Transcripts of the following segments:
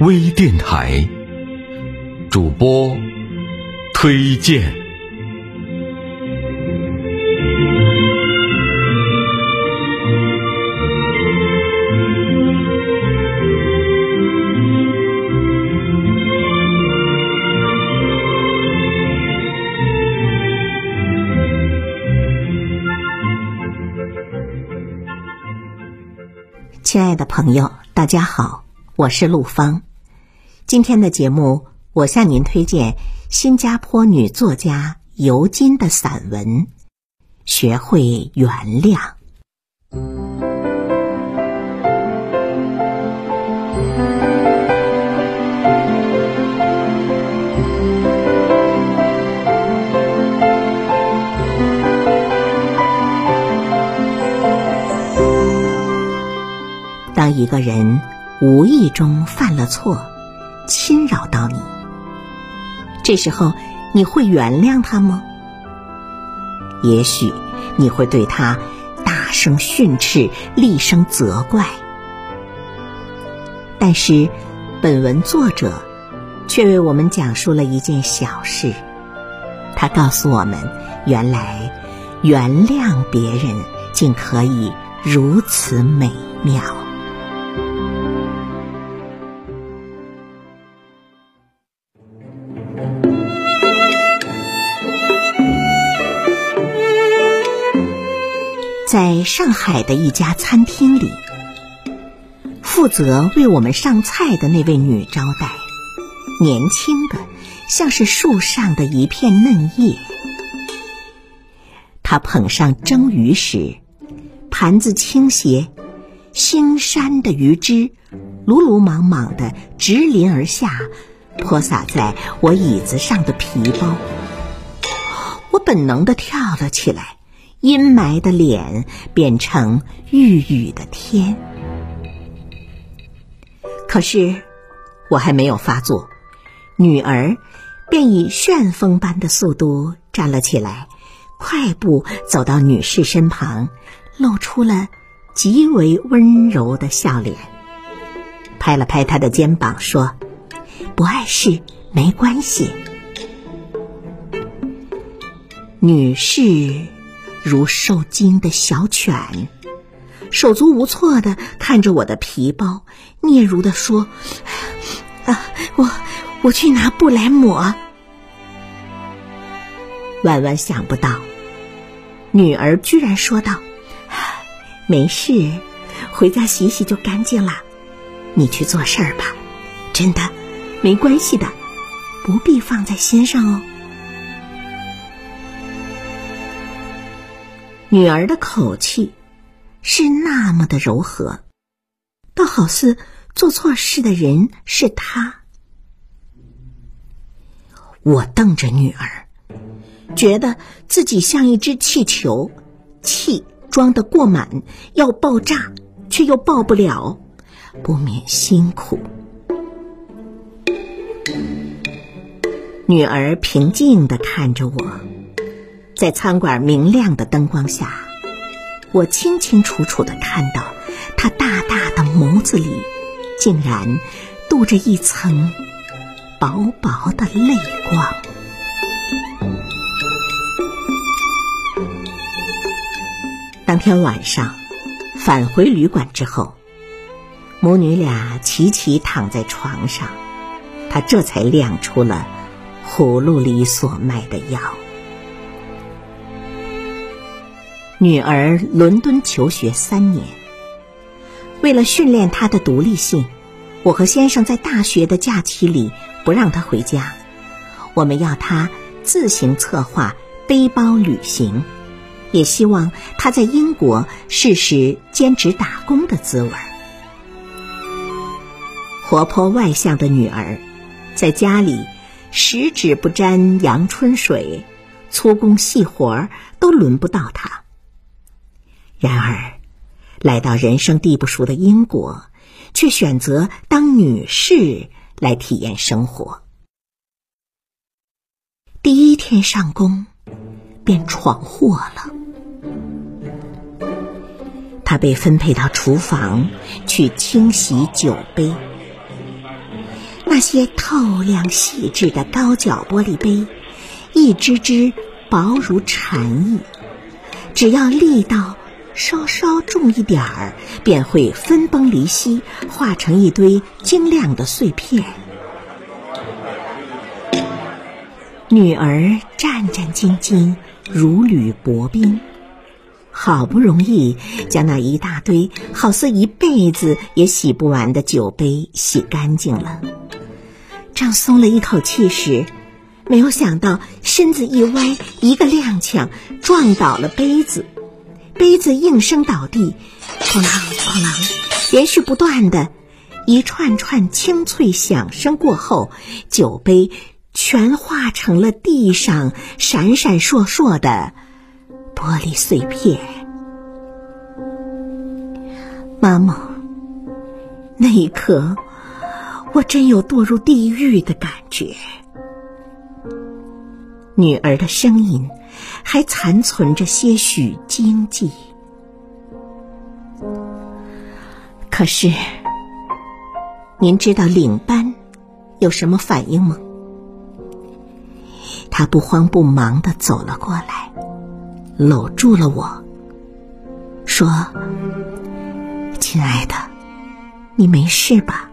微电台主播推荐。亲爱的朋友，大家好，我是陆芳。今天的节目，我向您推荐新加坡女作家尤金的散文《学会原谅》。无意中犯了错，侵扰到你，这时候你会原谅他吗？也许你会对他大声训斥、厉声责怪。但是，本文作者却为我们讲述了一件小事。他告诉我们，原来原谅别人竟可以如此美妙。在上海的一家餐厅里，负责为我们上菜的那位女招待，年轻的像是树上的一片嫩叶。她捧上蒸鱼时，盘子倾斜，腥膻的鱼汁鲁鲁莽莽的直淋而下，泼洒在我椅子上的皮包。我本能的跳了起来。阴霾的脸变成欲雨的天，可是我还没有发作，女儿便以旋风般的速度站了起来，快步走到女士身旁，露出了极为温柔的笑脸，拍了拍她的肩膀说：“不碍事，没关系。”女士。如受惊的小犬，手足无措的看着我的皮包，嗫嚅的说：“啊，我我去拿布来抹。”万万想不到，女儿居然说道：“没事，回家洗洗就干净了。你去做事儿吧，真的，没关系的，不必放在心上哦。”女儿的口气是那么的柔和，倒好似做错事的人是她。我瞪着女儿，觉得自己像一只气球，气装得过满，要爆炸却又爆不了，不免辛苦。女儿平静的看着我。在餐馆明亮的灯光下，我清清楚楚的看到，他大大的眸子里，竟然镀着一层薄薄的泪光。当天晚上返回旅馆之后，母女俩齐齐躺在床上，他这才亮出了葫芦里所卖的药。女儿伦敦求学三年，为了训练她的独立性，我和先生在大学的假期里不让她回家，我们要她自行策划背包旅行，也希望她在英国试试兼职打工的滋味。活泼外向的女儿，在家里十指不沾阳春水，粗工细活都轮不到她。然而，来到人生地不熟的英国，却选择当女士来体验生活。第一天上工便闯祸了。他被分配到厨房去清洗酒杯，那些透亮细致的高脚玻璃杯，一只只薄如蝉翼，只要力道稍稍重一点儿，便会分崩离析，化成一堆晶亮的碎片。女儿战战兢兢，如履薄冰。好不容易将那一大堆好似一辈子也洗不完的酒杯洗干净了，正松了一口气时，没有想到身子一歪，一个踉跄，撞倒了杯子，杯子应声倒地，哐啷哐啷，连续不断的一串串清脆响声过后，酒杯全化成了地上闪闪烁烁的。玻璃碎片，妈妈，那一刻，我真有堕入地狱的感觉。女儿的声音还残存着些许惊悸，可是，您知道领班有什么反应吗？他不慌不忙的走了过来。搂住了我，说：“亲爱的，你没事吧？”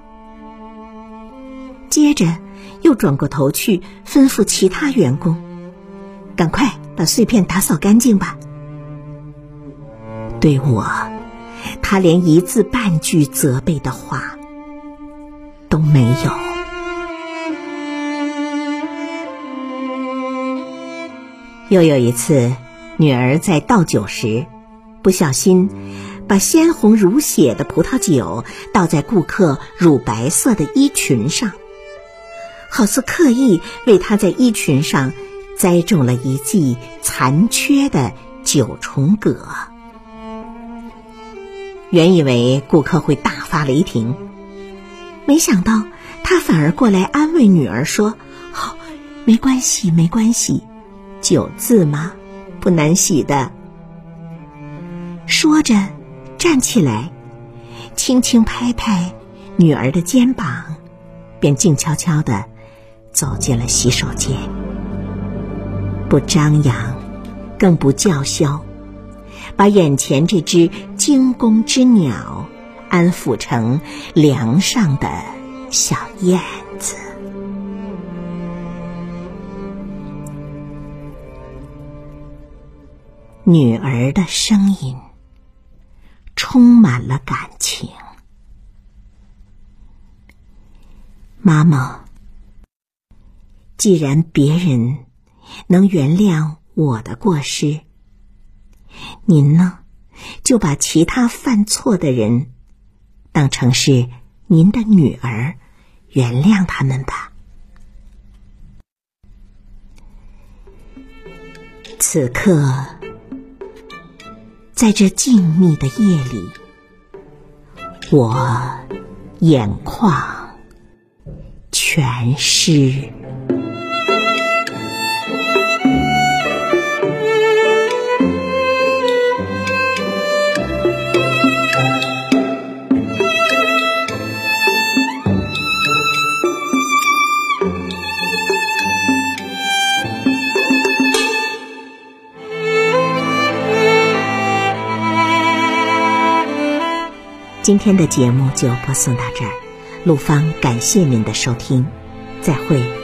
接着又转过头去吩咐其他员工：“赶快把碎片打扫干净吧。”对我，他连一字半句责备的话都没有。又有一次。女儿在倒酒时，不小心把鲜红如血的葡萄酒倒在顾客乳白色的衣裙上，好似刻意为她在衣裙上栽种了一季残缺的九重葛。原以为顾客会大发雷霆，没想到他反而过来安慰女儿说：“哦，没关系，没关系，酒渍嘛。”不难洗的。说着，站起来，轻轻拍拍女儿的肩膀，便静悄悄的走进了洗手间。不张扬，更不叫嚣，把眼前这只惊弓之鸟安抚成梁上的小燕子。女儿的声音充满了感情。妈妈，既然别人能原谅我的过失，您呢，就把其他犯错的人当成是您的女儿，原谅他们吧。此刻。在这静谧的夜里，我眼眶全湿。今天的节目就播送到这儿，陆芳感谢您的收听，再会。